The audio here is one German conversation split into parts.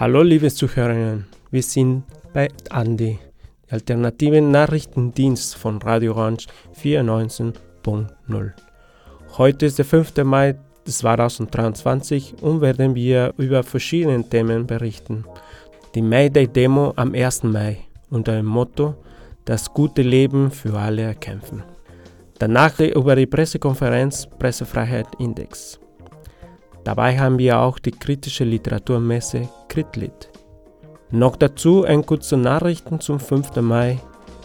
Hallo liebe Zuhörerinnen, wir sind bei Andi, der alternativen Nachrichtendienst von Radio Orange 419.0. Heute ist der 5. Mai 2023 und werden wir über verschiedene Themen berichten. Die Mayday-Demo am 1. Mai unter dem Motto Das gute Leben für alle erkämpfen. Danach über die Pressekonferenz Pressefreiheit Index. Dabei haben wir auch die kritische Literaturmesse Kritlit. Noch dazu ein kurze Nachrichten zum 5. Mai,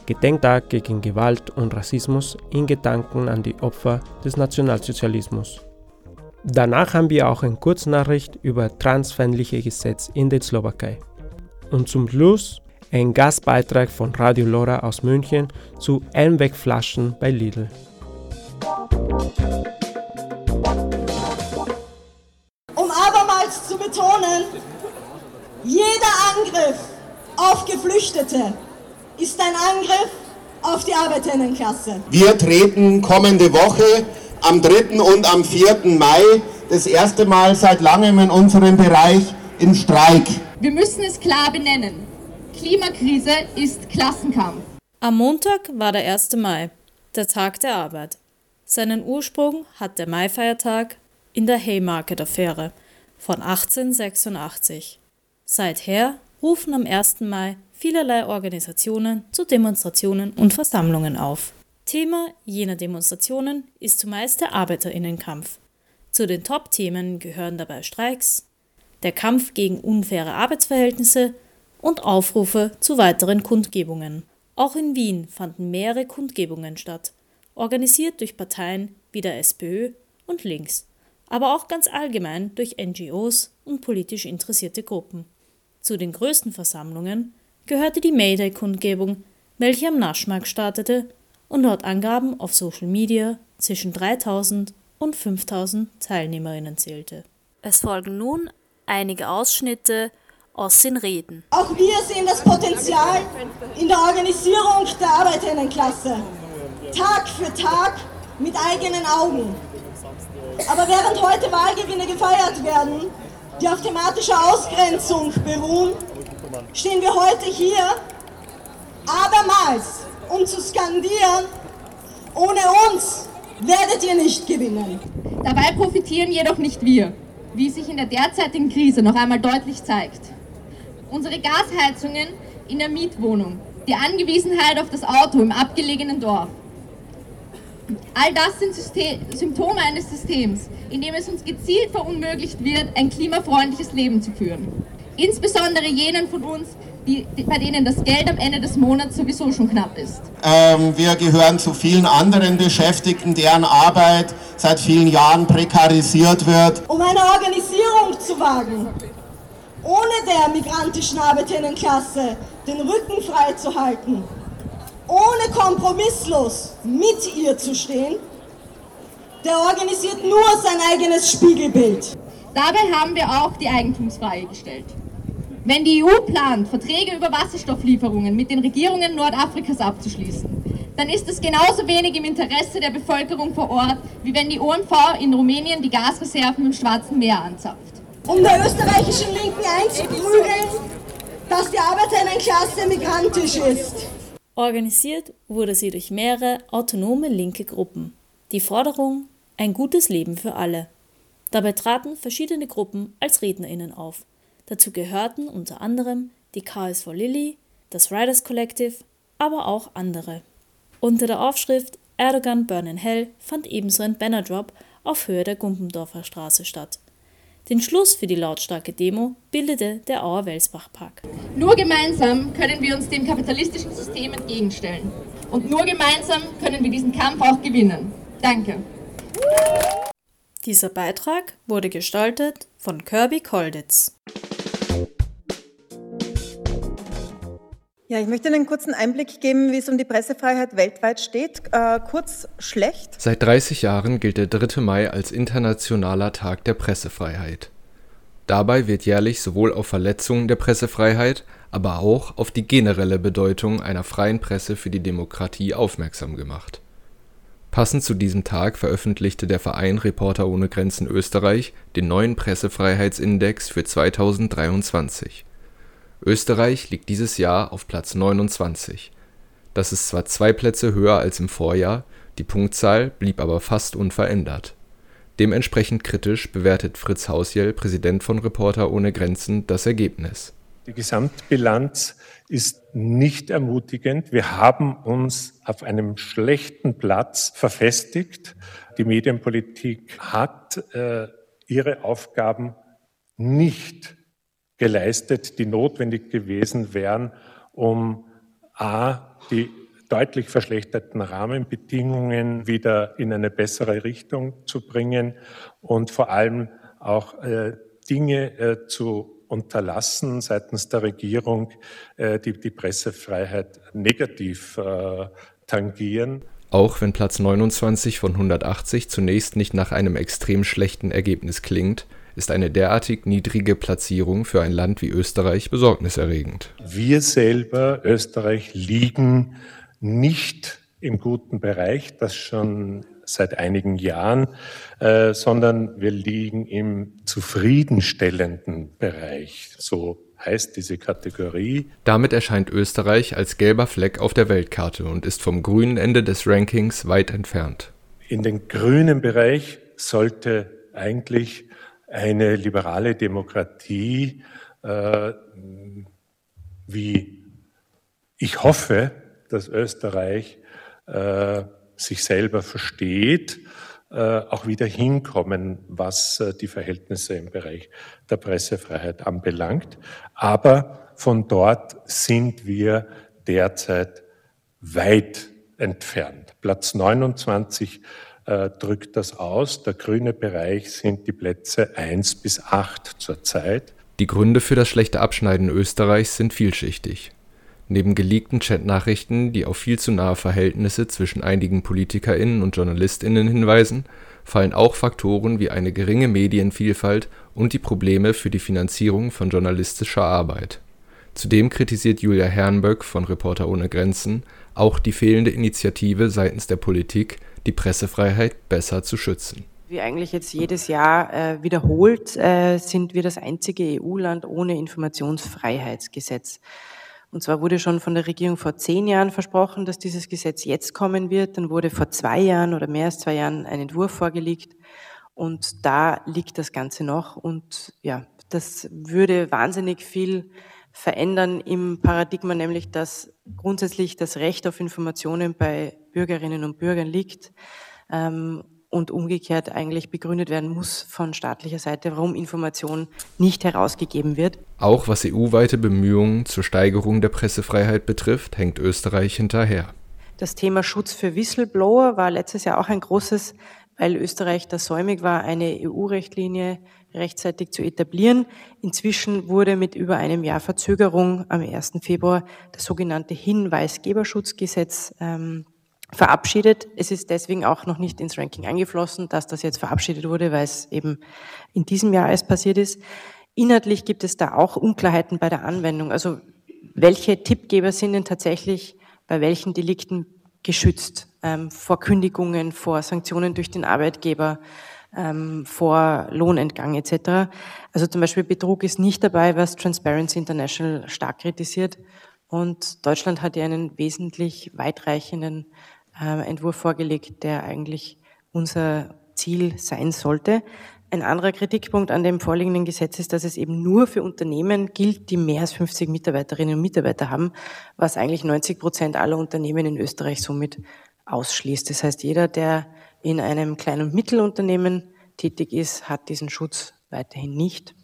Gedenktag gegen Gewalt und Rassismus in Gedanken an die Opfer des Nationalsozialismus. Danach haben wir auch eine Kurznachricht über transfeindliche Gesetz in der Slowakei. Und zum Schluss ein Gastbeitrag von Radio Lora aus München zu Einwegflaschen bei Lidl. Betonen, jeder Angriff auf Geflüchtete ist ein Angriff auf die Arbeiterinnenklasse. Wir treten kommende Woche am 3. und am 4. Mai das erste Mal seit langem in unserem Bereich in Streik. Wir müssen es klar benennen. Klimakrise ist Klassenkampf. Am Montag war der 1. Mai, der Tag der Arbeit. Seinen Ursprung hat der Maifeiertag in der Haymarket-Affäre von 1886. Seither rufen am 1. Mai vielerlei Organisationen zu Demonstrationen und Versammlungen auf. Thema jener Demonstrationen ist zumeist der Arbeiterinnenkampf. Zu den Top-Themen gehören dabei Streiks, der Kampf gegen unfaire Arbeitsverhältnisse und Aufrufe zu weiteren Kundgebungen. Auch in Wien fanden mehrere Kundgebungen statt, organisiert durch Parteien wie der SPÖ und Links, aber auch ganz allgemein durch NGOs und politisch interessierte Gruppen. Zu den größten Versammlungen gehörte die Mayday-Kundgebung, welche am Naschmarkt startete und laut Angaben auf Social Media zwischen 3000 und 5000 Teilnehmerinnen zählte. Es folgen nun einige Ausschnitte aus den Reden. Auch wir sehen das Potenzial in der Organisierung der Arbeiterinnenklasse. Tag für Tag mit eigenen Augen. Aber während heute Wahlgewinne gefeiert werden, die auf thematischer Ausgrenzung beruhen, stehen wir heute hier abermals, um zu skandieren, ohne uns werdet ihr nicht gewinnen. Dabei profitieren jedoch nicht wir, wie sich in der derzeitigen Krise noch einmal deutlich zeigt. Unsere Gasheizungen in der Mietwohnung, die Angewiesenheit auf das Auto im abgelegenen Dorf. All das sind System Symptome eines Systems, in dem es uns gezielt verunmöglicht wird, ein klimafreundliches Leben zu führen. Insbesondere jenen von uns, die, die, bei denen das Geld am Ende des Monats sowieso schon knapp ist. Ähm, wir gehören zu vielen anderen Beschäftigten, deren Arbeit seit vielen Jahren prekarisiert wird. Um eine Organisierung zu wagen, ohne der migrantischen Arbeiterinnenklasse den Rücken frei zu halten, ohne kompromisslos mit ihr zu stehen, der organisiert nur sein eigenes Spiegelbild. Dabei haben wir auch die Eigentumsfrage gestellt. Wenn die EU plant, Verträge über Wasserstofflieferungen mit den Regierungen Nordafrikas abzuschließen, dann ist es genauso wenig im Interesse der Bevölkerung vor Ort, wie wenn die OMV in Rumänien die Gasreserven im Schwarzen Meer anzapft. Um der österreichischen Linken einzuprügeln, dass die Arbeiterinnenklasse migrantisch ist. Organisiert wurde sie durch mehrere autonome linke Gruppen. Die Forderung ein gutes Leben für alle. Dabei traten verschiedene Gruppen als RednerInnen auf. Dazu gehörten unter anderem die KS for Lilly, das Riders Collective, aber auch andere. Unter der Aufschrift Erdogan Burn in Hell fand ebenso ein Bannerdrop auf Höhe der Gumpendorfer Straße statt. Den Schluss für die lautstarke Demo bildete der Auer-Welsbach-Park. Nur gemeinsam können wir uns dem kapitalistischen System entgegenstellen. Und nur gemeinsam können wir diesen Kampf auch gewinnen. Danke. Dieser Beitrag wurde gestaltet von Kirby Kolditz. Ja, ich möchte einen kurzen Einblick geben, wie es um die Pressefreiheit weltweit steht. Äh, kurz schlecht. Seit 30 Jahren gilt der 3. Mai als internationaler Tag der Pressefreiheit. Dabei wird jährlich sowohl auf Verletzungen der Pressefreiheit, aber auch auf die generelle Bedeutung einer freien Presse für die Demokratie aufmerksam gemacht. Passend zu diesem Tag veröffentlichte der Verein Reporter ohne Grenzen Österreich den neuen Pressefreiheitsindex für 2023. Österreich liegt dieses Jahr auf Platz 29. Das ist zwar zwei Plätze höher als im Vorjahr, die Punktzahl blieb aber fast unverändert. Dementsprechend kritisch bewertet Fritz Hausjell, Präsident von Reporter ohne Grenzen, das Ergebnis. Die Gesamtbilanz ist nicht ermutigend. Wir haben uns auf einem schlechten Platz verfestigt. Die Medienpolitik hat äh, ihre Aufgaben nicht geleistet, die notwendig gewesen wären, um a die deutlich verschlechterten Rahmenbedingungen wieder in eine bessere Richtung zu bringen und vor allem auch äh, Dinge äh, zu unterlassen seitens der Regierung, äh, die die Pressefreiheit negativ äh, tangieren. Auch wenn Platz 29 von 180 zunächst nicht nach einem extrem schlechten Ergebnis klingt, ist eine derartig niedrige Platzierung für ein Land wie Österreich besorgniserregend. Wir selber, Österreich, liegen nicht im guten Bereich, das schon seit einigen Jahren, äh, sondern wir liegen im zufriedenstellenden Bereich. So heißt diese Kategorie. Damit erscheint Österreich als gelber Fleck auf der Weltkarte und ist vom grünen Ende des Rankings weit entfernt. In den grünen Bereich sollte eigentlich eine liberale Demokratie, äh, wie ich hoffe, dass Österreich äh, sich selber versteht, äh, auch wieder hinkommen, was äh, die Verhältnisse im Bereich der Pressefreiheit anbelangt. Aber von dort sind wir derzeit weit entfernt. Platz 29 äh, drückt das aus. Der grüne Bereich sind die Plätze 1 bis 8 zurzeit. Die Gründe für das schlechte Abschneiden Österreichs sind vielschichtig. Neben geleakten Chatnachrichten, die auf viel zu nahe Verhältnisse zwischen einigen PolitikerInnen und JournalistInnen hinweisen, fallen auch Faktoren wie eine geringe Medienvielfalt und die Probleme für die Finanzierung von journalistischer Arbeit. Zudem kritisiert Julia Hernböck von Reporter ohne Grenzen auch die fehlende Initiative seitens der Politik, die Pressefreiheit besser zu schützen. Wie eigentlich jetzt jedes Jahr äh, wiederholt, äh, sind wir das einzige EU-Land ohne Informationsfreiheitsgesetz. Und zwar wurde schon von der Regierung vor zehn Jahren versprochen, dass dieses Gesetz jetzt kommen wird. Dann wurde vor zwei Jahren oder mehr als zwei Jahren ein Entwurf vorgelegt. Und da liegt das Ganze noch. Und ja, das würde wahnsinnig viel verändern im Paradigma, nämlich dass grundsätzlich das Recht auf Informationen bei Bürgerinnen und Bürgern liegt. Ähm, und umgekehrt eigentlich begründet werden muss von staatlicher Seite, warum Information nicht herausgegeben wird. Auch was EU-weite Bemühungen zur Steigerung der Pressefreiheit betrifft, hängt Österreich hinterher. Das Thema Schutz für Whistleblower war letztes Jahr auch ein großes, weil Österreich da säumig war, eine EU-Rechtlinie rechtzeitig zu etablieren. Inzwischen wurde mit über einem Jahr Verzögerung am 1. Februar das sogenannte Hinweisgeberschutzgesetz ähm, verabschiedet. Es ist deswegen auch noch nicht ins Ranking eingeflossen, dass das jetzt verabschiedet wurde, weil es eben in diesem Jahr erst passiert ist. Inhaltlich gibt es da auch Unklarheiten bei der Anwendung. Also welche Tippgeber sind denn tatsächlich bei welchen Delikten geschützt? Ähm, vor Kündigungen, vor Sanktionen durch den Arbeitgeber, ähm, vor Lohnentgang etc. Also zum Beispiel Betrug ist nicht dabei, was Transparency International stark kritisiert. Und Deutschland hat ja einen wesentlich weitreichenden äh, Entwurf vorgelegt, der eigentlich unser Ziel sein sollte. Ein anderer Kritikpunkt an dem vorliegenden Gesetz ist, dass es eben nur für Unternehmen gilt, die mehr als 50 Mitarbeiterinnen und Mitarbeiter haben, was eigentlich 90 Prozent aller Unternehmen in Österreich somit ausschließt. Das heißt, jeder, der in einem kleinen und Mittelunternehmen tätig ist, hat diesen Schutz weiterhin nicht,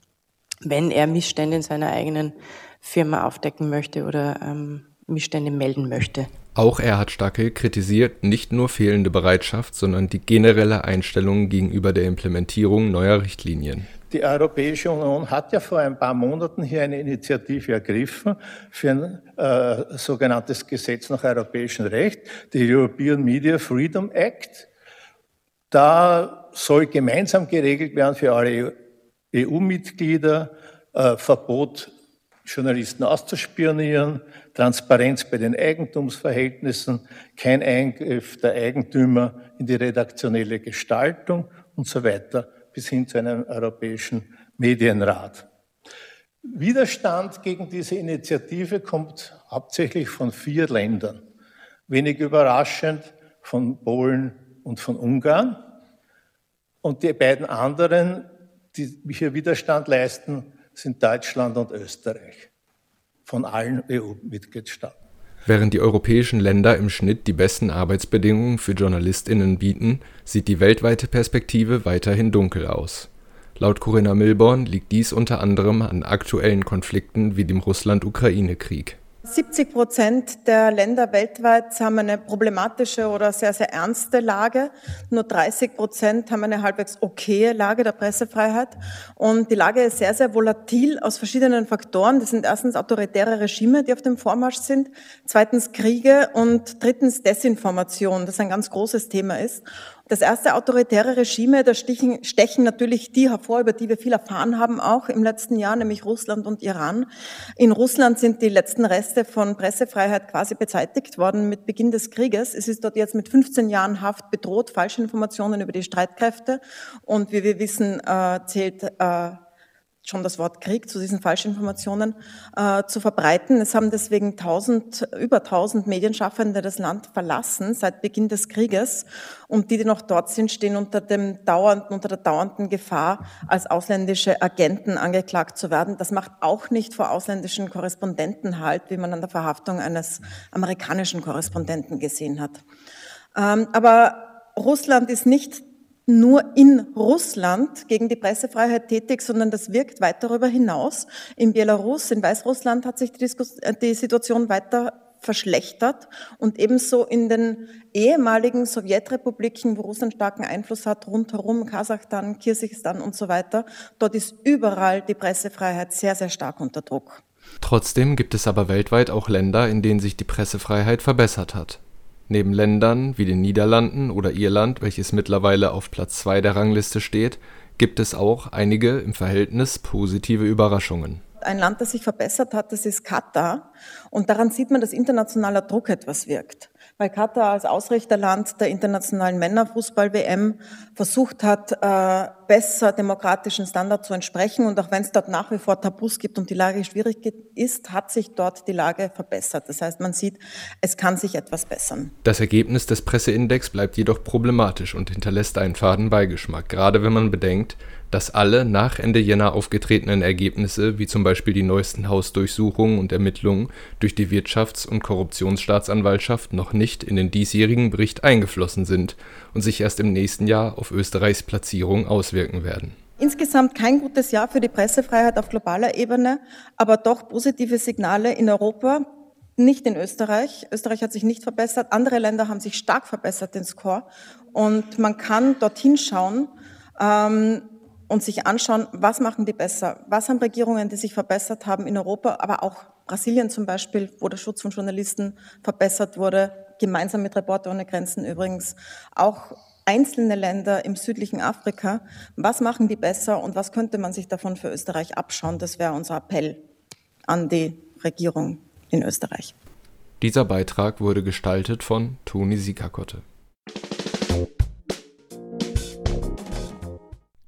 wenn er Missstände in seiner eigenen Firma aufdecken möchte oder ähm, Missstände melden möchte. Auch Erhard Stackel kritisiert nicht nur fehlende Bereitschaft, sondern die generelle Einstellung gegenüber der Implementierung neuer Richtlinien. Die Europäische Union hat ja vor ein paar Monaten hier eine Initiative ergriffen für ein äh, sogenanntes Gesetz nach europäischem Recht, die European Media Freedom Act. Da soll gemeinsam geregelt werden für alle EU-Mitglieder äh, Verbot Journalisten auszuspionieren, Transparenz bei den Eigentumsverhältnissen, kein Eingriff der Eigentümer in die redaktionelle Gestaltung und so weiter, bis hin zu einem europäischen Medienrat. Widerstand gegen diese Initiative kommt hauptsächlich von vier Ländern. Wenig überraschend von Polen und von Ungarn. Und die beiden anderen, die hier Widerstand leisten, sind Deutschland und Österreich von allen EU-Mitgliedstaaten. Während die europäischen Länder im Schnitt die besten Arbeitsbedingungen für JournalistInnen bieten, sieht die weltweite Perspektive weiterhin dunkel aus. Laut Corinna Milborn liegt dies unter anderem an aktuellen Konflikten wie dem Russland-Ukraine-Krieg 70 Prozent der Länder weltweit haben eine problematische oder sehr, sehr ernste Lage. Nur 30 Prozent haben eine halbwegs okaye Lage der Pressefreiheit. Und die Lage ist sehr, sehr volatil aus verschiedenen Faktoren. Das sind erstens autoritäre Regime, die auf dem Vormarsch sind. Zweitens Kriege und drittens Desinformation, das ein ganz großes Thema ist. Das erste autoritäre Regime, da stechen, stechen natürlich die hervor, über die wir viel erfahren haben, auch im letzten Jahr, nämlich Russland und Iran. In Russland sind die letzten Reste von Pressefreiheit quasi beseitigt worden mit Beginn des Krieges. Es ist dort jetzt mit 15 Jahren Haft bedroht, falsche Informationen über die Streitkräfte. Und wie wir wissen, äh, zählt äh, schon das Wort Krieg zu diesen Falschinformationen äh, zu verbreiten. Es haben deswegen tausend, über tausend Medienschaffende das Land verlassen seit Beginn des Krieges. Und die, die noch dort sind, stehen unter dem dauernden, unter der dauernden Gefahr, als ausländische Agenten angeklagt zu werden. Das macht auch nicht vor ausländischen Korrespondenten halt, wie man an der Verhaftung eines amerikanischen Korrespondenten gesehen hat. Ähm, aber Russland ist nicht nur in Russland gegen die Pressefreiheit tätig, sondern das wirkt weit darüber hinaus. In Belarus, in Weißrussland hat sich die, äh, die Situation weiter verschlechtert und ebenso in den ehemaligen Sowjetrepubliken, wo Russland starken Einfluss hat, rundherum, Kasachstan, Kirgisistan und so weiter, dort ist überall die Pressefreiheit sehr, sehr stark unter Druck. Trotzdem gibt es aber weltweit auch Länder, in denen sich die Pressefreiheit verbessert hat. Neben Ländern wie den Niederlanden oder Irland, welches mittlerweile auf Platz 2 der Rangliste steht, gibt es auch einige im Verhältnis positive Überraschungen. Ein Land, das sich verbessert hat, das ist Katar. Und daran sieht man, dass internationaler Druck etwas wirkt weil Katar als Ausrichterland der internationalen Männerfußball-WM versucht hat, äh, besser demokratischen Standards zu entsprechen. Und auch wenn es dort nach wie vor Tabus gibt und die Lage schwierig ist, hat sich dort die Lage verbessert. Das heißt, man sieht, es kann sich etwas bessern. Das Ergebnis des Presseindex bleibt jedoch problematisch und hinterlässt einen faden Beigeschmack, gerade wenn man bedenkt, dass alle nach Ende Jänner aufgetretenen Ergebnisse, wie zum Beispiel die neuesten Hausdurchsuchungen und Ermittlungen durch die Wirtschafts- und Korruptionsstaatsanwaltschaft, noch nicht in den diesjährigen Bericht eingeflossen sind und sich erst im nächsten Jahr auf Österreichs Platzierung auswirken werden. Insgesamt kein gutes Jahr für die Pressefreiheit auf globaler Ebene, aber doch positive Signale in Europa, nicht in Österreich. Österreich hat sich nicht verbessert. Andere Länder haben sich stark verbessert, den Score. Und man kann dorthin schauen. Ähm, und sich anschauen, was machen die besser? Was haben Regierungen, die sich verbessert haben in Europa, aber auch Brasilien zum Beispiel, wo der Schutz von Journalisten verbessert wurde, gemeinsam mit Reporter ohne Grenzen übrigens. Auch einzelne Länder im südlichen Afrika. Was machen die besser und was könnte man sich davon für Österreich abschauen? Das wäre unser Appell an die Regierung in Österreich. Dieser Beitrag wurde gestaltet von Toni Sikakotte.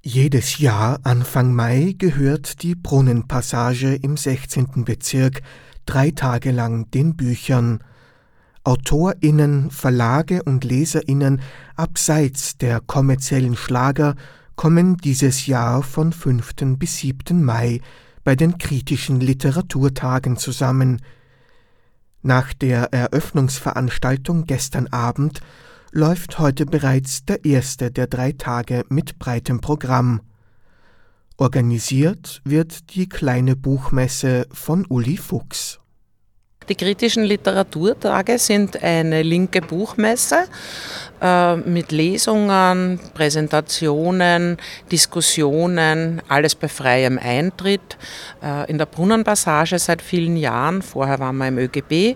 Jedes Jahr Anfang Mai gehört die Brunnenpassage im 16. Bezirk drei Tage lang den Büchern. AutorInnen, Verlage und LeserInnen abseits der kommerziellen Schlager kommen dieses Jahr von 5. bis 7. Mai bei den kritischen Literaturtagen zusammen. Nach der Eröffnungsveranstaltung gestern Abend läuft heute bereits der erste der drei Tage mit breitem Programm. Organisiert wird die kleine Buchmesse von Uli Fuchs. Die kritischen Literaturtage sind eine linke Buchmesse äh, mit Lesungen, Präsentationen, Diskussionen, alles bei freiem Eintritt. Äh, in der Brunnenpassage seit vielen Jahren, vorher waren wir im ÖGB.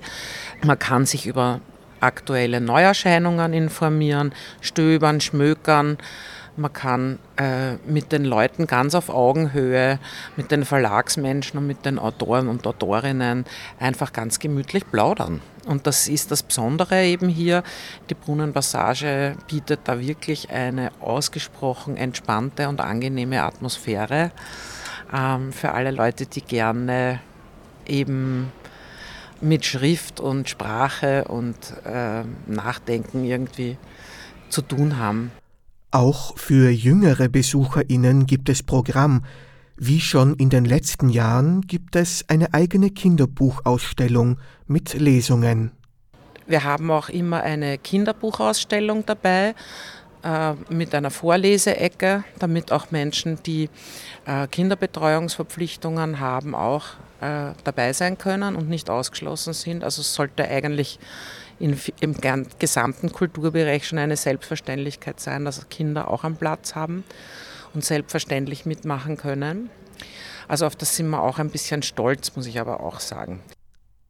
Man kann sich über aktuelle Neuerscheinungen informieren, stöbern, schmökern. Man kann äh, mit den Leuten ganz auf Augenhöhe, mit den Verlagsmenschen und mit den Autoren und Autorinnen einfach ganz gemütlich plaudern. Und das ist das Besondere eben hier. Die Brunnenpassage bietet da wirklich eine ausgesprochen entspannte und angenehme Atmosphäre ähm, für alle Leute, die gerne eben mit Schrift und Sprache und äh, Nachdenken irgendwie zu tun haben. Auch für jüngere Besucherinnen gibt es Programm. Wie schon in den letzten Jahren gibt es eine eigene Kinderbuchausstellung mit Lesungen. Wir haben auch immer eine Kinderbuchausstellung dabei äh, mit einer Vorleseecke, damit auch Menschen, die äh, Kinderbetreuungsverpflichtungen haben, auch äh, dabei sein können und nicht ausgeschlossen sind. Also es sollte eigentlich in, im gesamten Kulturbereich schon eine Selbstverständlichkeit sein, dass Kinder auch einen Platz haben und selbstverständlich mitmachen können. Also auf das sind wir auch ein bisschen stolz, muss ich aber auch sagen.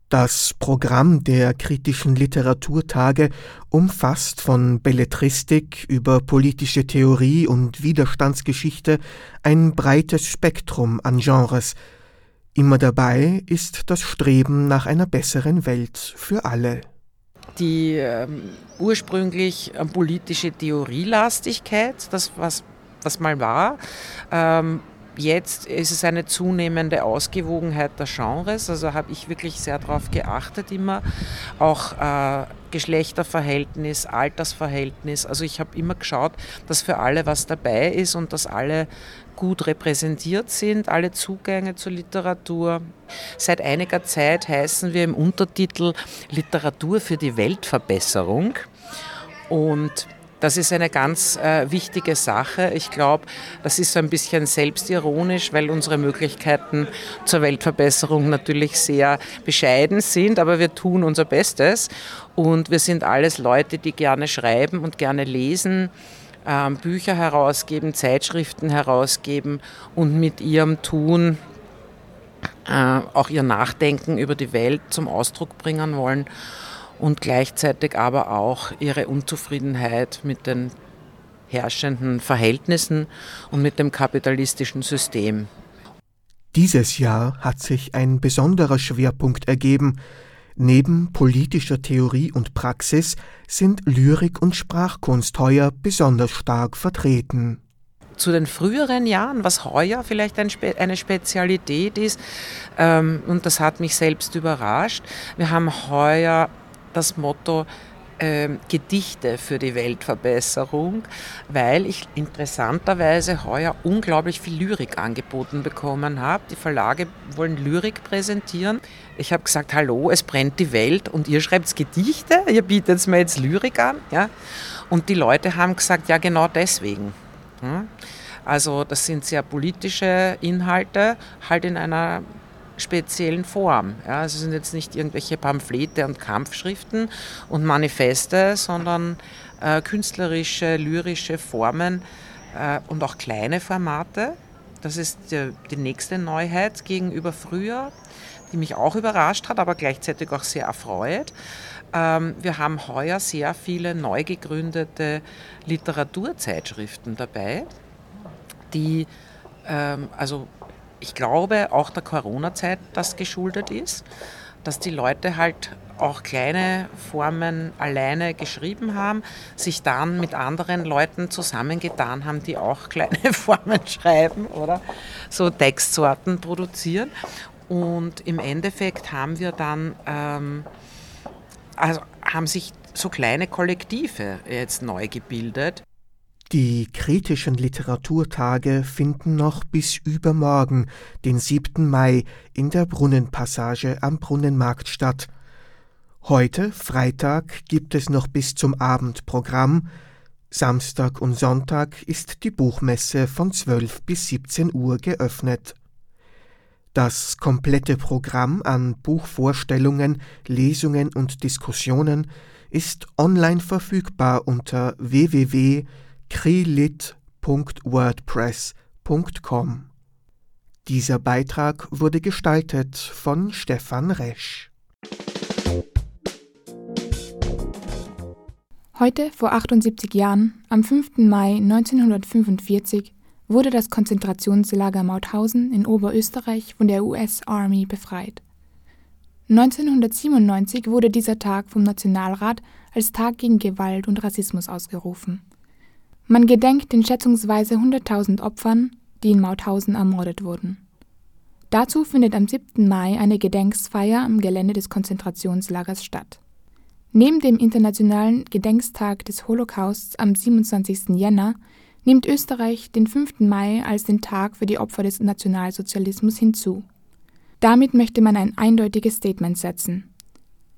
Das Programm der kritischen Literaturtage umfasst von Belletristik über politische Theorie und Widerstandsgeschichte ein breites Spektrum an Genres. Immer dabei ist das Streben nach einer besseren Welt für alle die ähm, ursprünglich ähm, politische Theorielastigkeit, das was, was mal war. Ähm, jetzt ist es eine zunehmende Ausgewogenheit der Genres, also habe ich wirklich sehr darauf geachtet immer, auch äh, Geschlechterverhältnis, Altersverhältnis, also ich habe immer geschaut, dass für alle was dabei ist und dass alle gut repräsentiert sind, alle Zugänge zur Literatur. Seit einiger Zeit heißen wir im Untertitel Literatur für die Weltverbesserung. Und das ist eine ganz äh, wichtige Sache. Ich glaube, das ist so ein bisschen selbstironisch, weil unsere Möglichkeiten zur Weltverbesserung natürlich sehr bescheiden sind, aber wir tun unser Bestes und wir sind alles Leute, die gerne schreiben und gerne lesen Bücher herausgeben, Zeitschriften herausgeben und mit ihrem Tun äh, auch ihr Nachdenken über die Welt zum Ausdruck bringen wollen und gleichzeitig aber auch ihre Unzufriedenheit mit den herrschenden Verhältnissen und mit dem kapitalistischen System. Dieses Jahr hat sich ein besonderer Schwerpunkt ergeben, Neben politischer Theorie und Praxis sind Lyrik und Sprachkunst heuer besonders stark vertreten. Zu den früheren Jahren, was heuer vielleicht eine Spezialität ist, ähm, und das hat mich selbst überrascht, wir haben heuer das Motto ähm, Gedichte für die Weltverbesserung, weil ich interessanterweise heuer unglaublich viel Lyrik angeboten bekommen habe. Die Verlage wollen Lyrik präsentieren. Ich habe gesagt, hallo, es brennt die Welt und ihr schreibt Gedichte, ihr bietet mir jetzt Lyrik an. Ja? Und die Leute haben gesagt, ja genau deswegen. Hm? Also das sind sehr politische Inhalte, halt in einer speziellen Form. Ja, also es sind jetzt nicht irgendwelche Pamphlete und Kampfschriften und Manifeste, sondern äh, künstlerische, lyrische Formen äh, und auch kleine Formate. Das ist die, die nächste Neuheit gegenüber früher, die mich auch überrascht hat, aber gleichzeitig auch sehr erfreut. Ähm, wir haben heuer sehr viele neu gegründete Literaturzeitschriften dabei, die ähm, also ich glaube, auch der Corona-Zeit das geschuldet ist, dass die Leute halt auch kleine Formen alleine geschrieben haben, sich dann mit anderen Leuten zusammengetan haben, die auch kleine Formen schreiben oder so Textsorten produzieren. Und im Endeffekt haben wir dann, ähm, also haben sich so kleine Kollektive jetzt neu gebildet. Die kritischen Literaturtage finden noch bis übermorgen, den 7. Mai, in der Brunnenpassage am Brunnenmarkt statt. Heute, Freitag, gibt es noch bis zum Abend Programm. Samstag und Sonntag ist die Buchmesse von 12 bis 17 Uhr geöffnet. Das komplette Programm an Buchvorstellungen, Lesungen und Diskussionen ist online verfügbar unter www krilit.wordpress.com. Dieser Beitrag wurde gestaltet von Stefan Resch. Heute, vor 78 Jahren, am 5. Mai 1945, wurde das Konzentrationslager Mauthausen in Oberösterreich von der US Army befreit. 1997 wurde dieser Tag vom Nationalrat als Tag gegen Gewalt und Rassismus ausgerufen. Man gedenkt den schätzungsweise 100.000 Opfern, die in Mauthausen ermordet wurden. Dazu findet am 7. Mai eine Gedenksfeier am Gelände des Konzentrationslagers statt. Neben dem Internationalen Gedenkstag des Holocausts am 27. Jänner nimmt Österreich den 5. Mai als den Tag für die Opfer des Nationalsozialismus hinzu. Damit möchte man ein eindeutiges Statement setzen.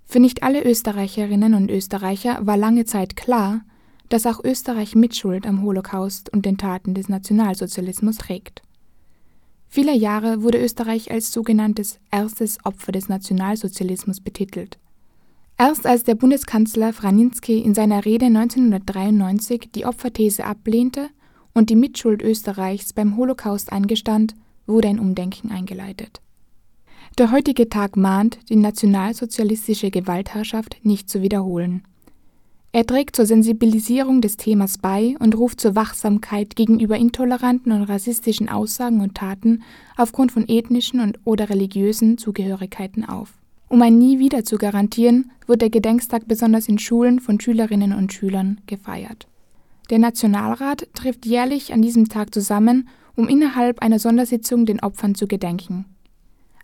Für nicht alle Österreicherinnen und Österreicher war lange Zeit klar, dass auch Österreich Mitschuld am Holocaust und den Taten des Nationalsozialismus trägt. Viele Jahre wurde Österreich als sogenanntes erstes Opfer des Nationalsozialismus betitelt. Erst als der Bundeskanzler Franinsky in seiner Rede 1993 die Opferthese ablehnte und die Mitschuld Österreichs beim Holocaust eingestand, wurde ein Umdenken eingeleitet. Der heutige Tag mahnt, die nationalsozialistische Gewaltherrschaft nicht zu wiederholen. Er trägt zur Sensibilisierung des Themas bei und ruft zur Wachsamkeit gegenüber intoleranten und rassistischen Aussagen und Taten aufgrund von ethnischen und oder religiösen Zugehörigkeiten auf. Um ein Nie wieder zu garantieren, wird der Gedenkstag besonders in Schulen von Schülerinnen und Schülern gefeiert. Der Nationalrat trifft jährlich an diesem Tag zusammen, um innerhalb einer Sondersitzung den Opfern zu gedenken.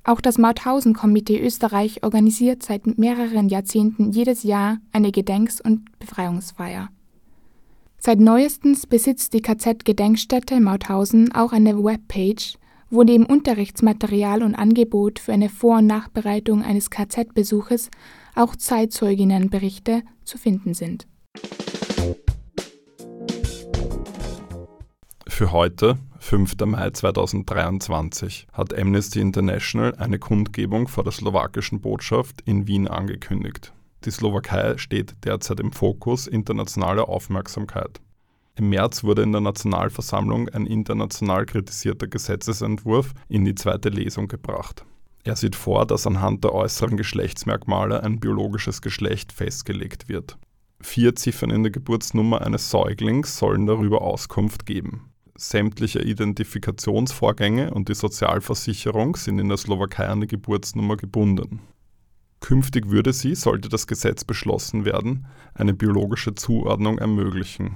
Auch das Mauthausen-Komitee Österreich organisiert seit mehreren Jahrzehnten jedes Jahr eine Gedenks- und Befreiungsfeier. Seit neuestens besitzt die KZ-Gedenkstätte Mauthausen auch eine Webpage, wo neben Unterrichtsmaterial und Angebot für eine Vor- und Nachbereitung eines KZ-Besuches auch Zeitzeuginnenberichte zu finden sind. Für heute, 5. Mai 2023, hat Amnesty International eine Kundgebung vor der slowakischen Botschaft in Wien angekündigt. Die Slowakei steht derzeit im Fokus internationaler Aufmerksamkeit. Im März wurde in der Nationalversammlung ein international kritisierter Gesetzesentwurf in die zweite Lesung gebracht. Er sieht vor, dass anhand der äußeren Geschlechtsmerkmale ein biologisches Geschlecht festgelegt wird. Vier Ziffern in der Geburtsnummer eines Säuglings sollen darüber Auskunft geben. Sämtliche Identifikationsvorgänge und die Sozialversicherung sind in der Slowakei an die Geburtsnummer gebunden. Künftig würde sie, sollte das Gesetz beschlossen werden, eine biologische Zuordnung ermöglichen.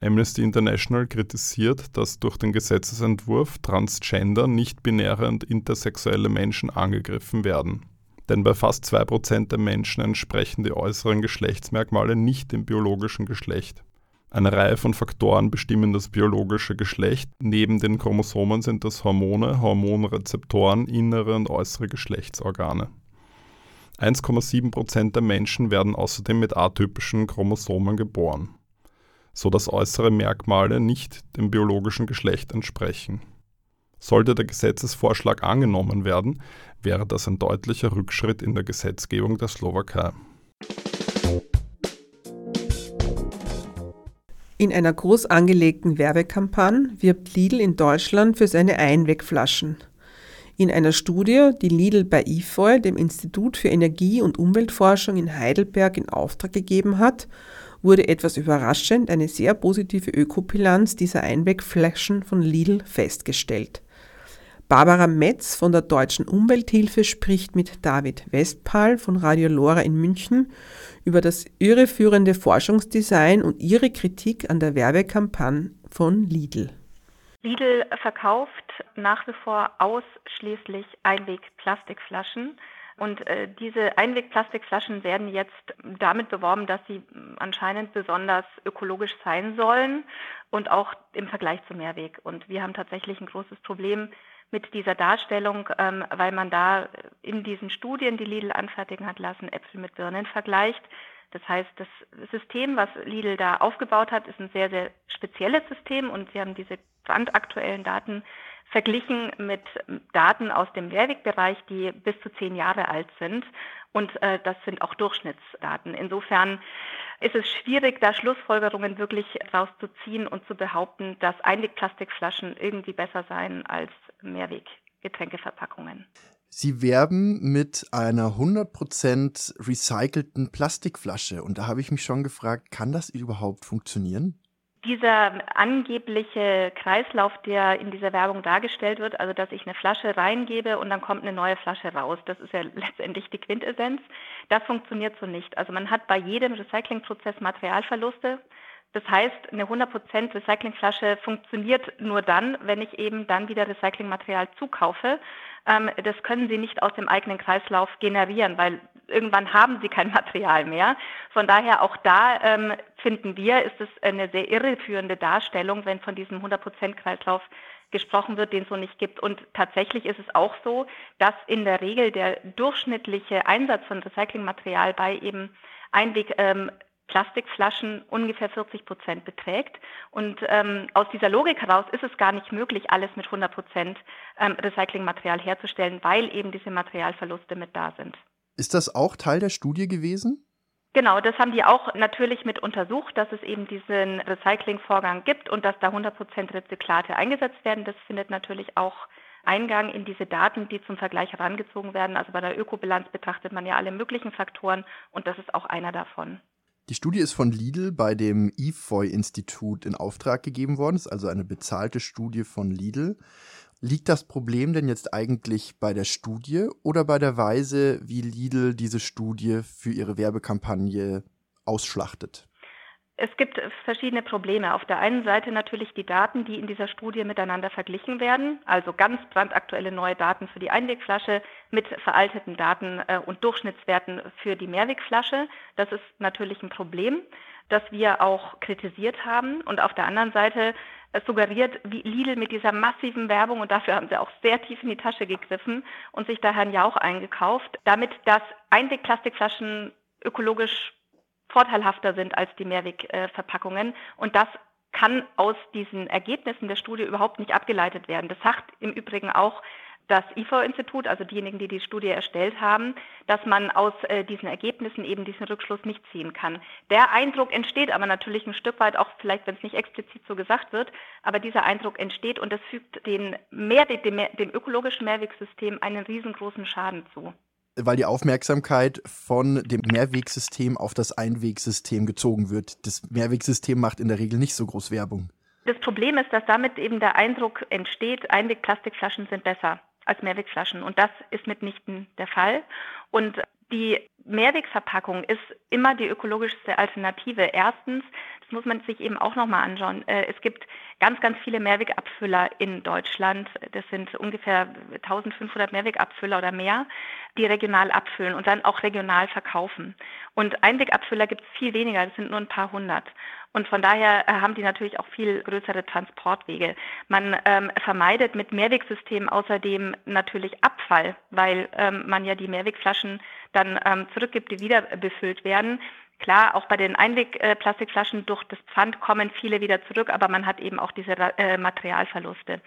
Amnesty International kritisiert, dass durch den Gesetzesentwurf Transgender, nicht-binäre und intersexuelle Menschen angegriffen werden. Denn bei fast 2% der Menschen entsprechen die äußeren Geschlechtsmerkmale nicht dem biologischen Geschlecht. Eine Reihe von Faktoren bestimmen das biologische Geschlecht. Neben den Chromosomen sind das Hormone, Hormonrezeptoren, innere und äußere Geschlechtsorgane. 1,7% der Menschen werden außerdem mit atypischen Chromosomen geboren so dass äußere Merkmale nicht dem biologischen Geschlecht entsprechen. Sollte der Gesetzesvorschlag angenommen werden, wäre das ein deutlicher Rückschritt in der Gesetzgebung der Slowakei. In einer groß angelegten Werbekampagne wirbt Lidl in Deutschland für seine Einwegflaschen. In einer Studie, die Lidl bei IFOI, dem Institut für Energie- und Umweltforschung in Heidelberg, in Auftrag gegeben hat, wurde etwas überraschend eine sehr positive Ökobilanz dieser Einwegflaschen von Lidl festgestellt. Barbara Metz von der Deutschen Umwelthilfe spricht mit David Westphal von Radio Lora in München über das irreführende Forschungsdesign und ihre Kritik an der Werbekampagne von Lidl. Lidl verkauft nach wie vor ausschließlich Einwegplastikflaschen. Und äh, diese Einwegplastikflaschen werden jetzt damit beworben, dass sie anscheinend besonders ökologisch sein sollen und auch im Vergleich zum Mehrweg. Und wir haben tatsächlich ein großes Problem mit dieser Darstellung, ähm, weil man da in diesen Studien, die Lidl anfertigen hat lassen, Äpfel mit Birnen vergleicht. Das heißt, das System, was Lidl da aufgebaut hat, ist ein sehr, sehr spezielles System und sie haben diese brandaktuellen Daten verglichen mit Daten aus dem Mehrwegbereich, die bis zu zehn Jahre alt sind. Und äh, das sind auch Durchschnittsdaten. Insofern ist es schwierig, da Schlussfolgerungen wirklich rauszuziehen und zu behaupten, dass Einwegplastikflaschen irgendwie besser seien als Mehrweggetränkeverpackungen. Sie werben mit einer 100% recycelten Plastikflasche. Und da habe ich mich schon gefragt, kann das überhaupt funktionieren? Dieser angebliche Kreislauf, der in dieser Werbung dargestellt wird, also dass ich eine Flasche reingebe und dann kommt eine neue Flasche raus, das ist ja letztendlich die Quintessenz, das funktioniert so nicht. Also man hat bei jedem Recyclingprozess Materialverluste. Das heißt, eine 100% Recyclingflasche funktioniert nur dann, wenn ich eben dann wieder Recyclingmaterial zukaufe. Ähm, das können Sie nicht aus dem eigenen Kreislauf generieren, weil irgendwann haben Sie kein Material mehr. Von daher auch da ähm, finden wir, ist es eine sehr irreführende Darstellung, wenn von diesem 100% Kreislauf gesprochen wird, den es so nicht gibt. Und tatsächlich ist es auch so, dass in der Regel der durchschnittliche Einsatz von Recyclingmaterial bei eben Einweg ähm, Plastikflaschen ungefähr 40 Prozent beträgt. Und ähm, aus dieser Logik heraus ist es gar nicht möglich, alles mit 100 Prozent ähm, Recyclingmaterial herzustellen, weil eben diese Materialverluste mit da sind. Ist das auch Teil der Studie gewesen? Genau, das haben die auch natürlich mit untersucht, dass es eben diesen Recyclingvorgang gibt und dass da 100 Prozent Rezyklate eingesetzt werden. Das findet natürlich auch Eingang in diese Daten, die zum Vergleich herangezogen werden. Also bei der Ökobilanz betrachtet man ja alle möglichen Faktoren und das ist auch einer davon. Die Studie ist von Lidl bei dem IFOI-Institut in Auftrag gegeben worden. Das ist also eine bezahlte Studie von Lidl. Liegt das Problem denn jetzt eigentlich bei der Studie oder bei der Weise, wie Lidl diese Studie für ihre Werbekampagne ausschlachtet? Es gibt verschiedene Probleme. Auf der einen Seite natürlich die Daten, die in dieser Studie miteinander verglichen werden, also ganz brandaktuelle neue Daten für die Einwegflasche mit veralteten Daten äh, und Durchschnittswerten für die Mehrwegflasche. Das ist natürlich ein Problem, das wir auch kritisiert haben. Und auf der anderen Seite äh, suggeriert wie Lidl mit dieser massiven Werbung, und dafür haben sie auch sehr tief in die Tasche gegriffen und sich daher ja auch eingekauft, damit dass Einwegplastikflaschen ökologisch vorteilhafter sind als die Mehrwegverpackungen. Und das kann aus diesen Ergebnissen der Studie überhaupt nicht abgeleitet werden. Das sagt im Übrigen auch das IFO-Institut, also diejenigen, die die Studie erstellt haben, dass man aus äh, diesen Ergebnissen eben diesen Rückschluss nicht ziehen kann. Der Eindruck entsteht aber natürlich ein Stück weit, auch vielleicht, wenn es nicht explizit so gesagt wird, aber dieser Eindruck entsteht und das fügt den Mehrweg, dem, dem ökologischen Mehrwegsystem einen riesengroßen Schaden zu weil die Aufmerksamkeit von dem Mehrwegsystem auf das Einwegsystem gezogen wird. Das Mehrwegsystem macht in der Regel nicht so groß Werbung. Das Problem ist, dass damit eben der Eindruck entsteht, Einwegplastikflaschen sind besser als Mehrwegflaschen. Und das ist mitnichten der Fall. Und die Mehrwegverpackung ist immer die ökologischste Alternative. Erstens, das muss man sich eben auch nochmal anschauen. Äh, es gibt ganz, ganz viele Mehrwegabfüller in Deutschland. Das sind ungefähr 1500 Mehrwegabfüller oder mehr, die regional abfüllen und dann auch regional verkaufen. Und Einwegabfüller gibt es viel weniger, das sind nur ein paar hundert. Und von daher äh, haben die natürlich auch viel größere Transportwege. Man ähm, vermeidet mit Mehrwegsystemen außerdem natürlich Abfall, weil ähm, man ja die Mehrwegflaschen dann ähm, zurückgibt, die wieder befüllt werden. Klar, auch bei den Einwegplastikflaschen durch das Pfand kommen viele wieder zurück, aber man hat eben auch diese äh, Materialverluste.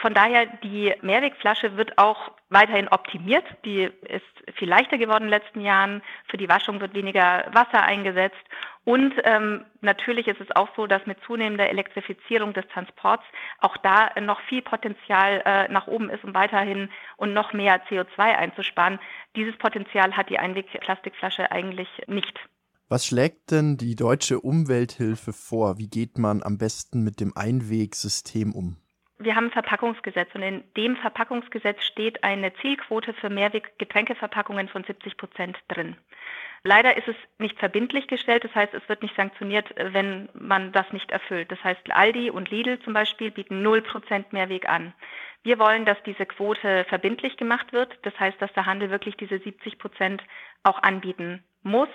Von daher, die Mehrwegflasche wird auch weiterhin optimiert. Die ist viel leichter geworden in den letzten Jahren. Für die Waschung wird weniger Wasser eingesetzt. Und ähm, natürlich ist es auch so, dass mit zunehmender Elektrifizierung des Transports auch da noch viel Potenzial äh, nach oben ist, um weiterhin und noch mehr CO2 einzusparen. Dieses Potenzial hat die Einwegplastikflasche eigentlich nicht. Was schlägt denn die deutsche Umwelthilfe vor? Wie geht man am besten mit dem Einwegsystem um? Wir haben ein Verpackungsgesetz und in dem Verpackungsgesetz steht eine Zielquote für Mehrweg-Getränkeverpackungen von 70 Prozent drin. Leider ist es nicht verbindlich gestellt, das heißt, es wird nicht sanktioniert, wenn man das nicht erfüllt. Das heißt, Aldi und Lidl zum Beispiel bieten 0 Prozent Mehrweg an. Wir wollen, dass diese Quote verbindlich gemacht wird. Das heißt, dass der Handel wirklich diese 70 Prozent auch anbieten muss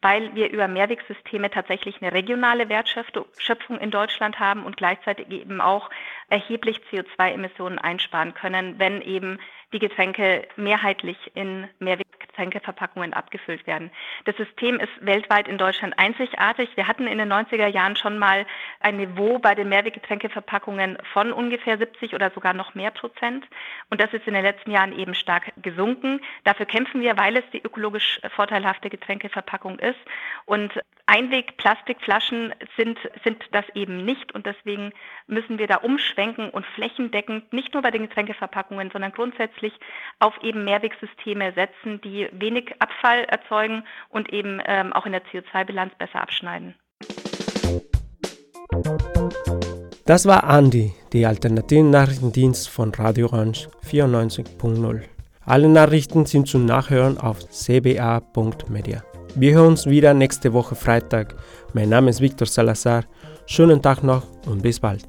weil wir über Mehrwegsysteme tatsächlich eine regionale Wertschöpfung in Deutschland haben und gleichzeitig eben auch erheblich CO2-Emissionen einsparen können, wenn eben die Getränke mehrheitlich in Mehrweg Getränkeverpackungen abgefüllt werden. Das System ist weltweit in Deutschland einzigartig. Wir hatten in den 90er Jahren schon mal ein Niveau bei den Mehrweggetränkeverpackungen von ungefähr 70 oder sogar noch mehr Prozent. Und das ist in den letzten Jahren eben stark gesunken. Dafür kämpfen wir, weil es die ökologisch vorteilhafte Getränkeverpackung ist. Und Einwegplastikflaschen sind, sind das eben nicht. Und deswegen müssen wir da umschwenken und flächendeckend nicht nur bei den Getränkeverpackungen, sondern grundsätzlich auf eben Mehrwegsysteme setzen, wenig Abfall erzeugen und eben ähm, auch in der CO2-Bilanz besser abschneiden. Das war Andi, die alternativen Nachrichtendienst von Radio Orange 94.0. Alle Nachrichten sind zum Nachhören auf cba.media. Wir hören uns wieder nächste Woche Freitag. Mein Name ist Victor Salazar. Schönen Tag noch und bis bald.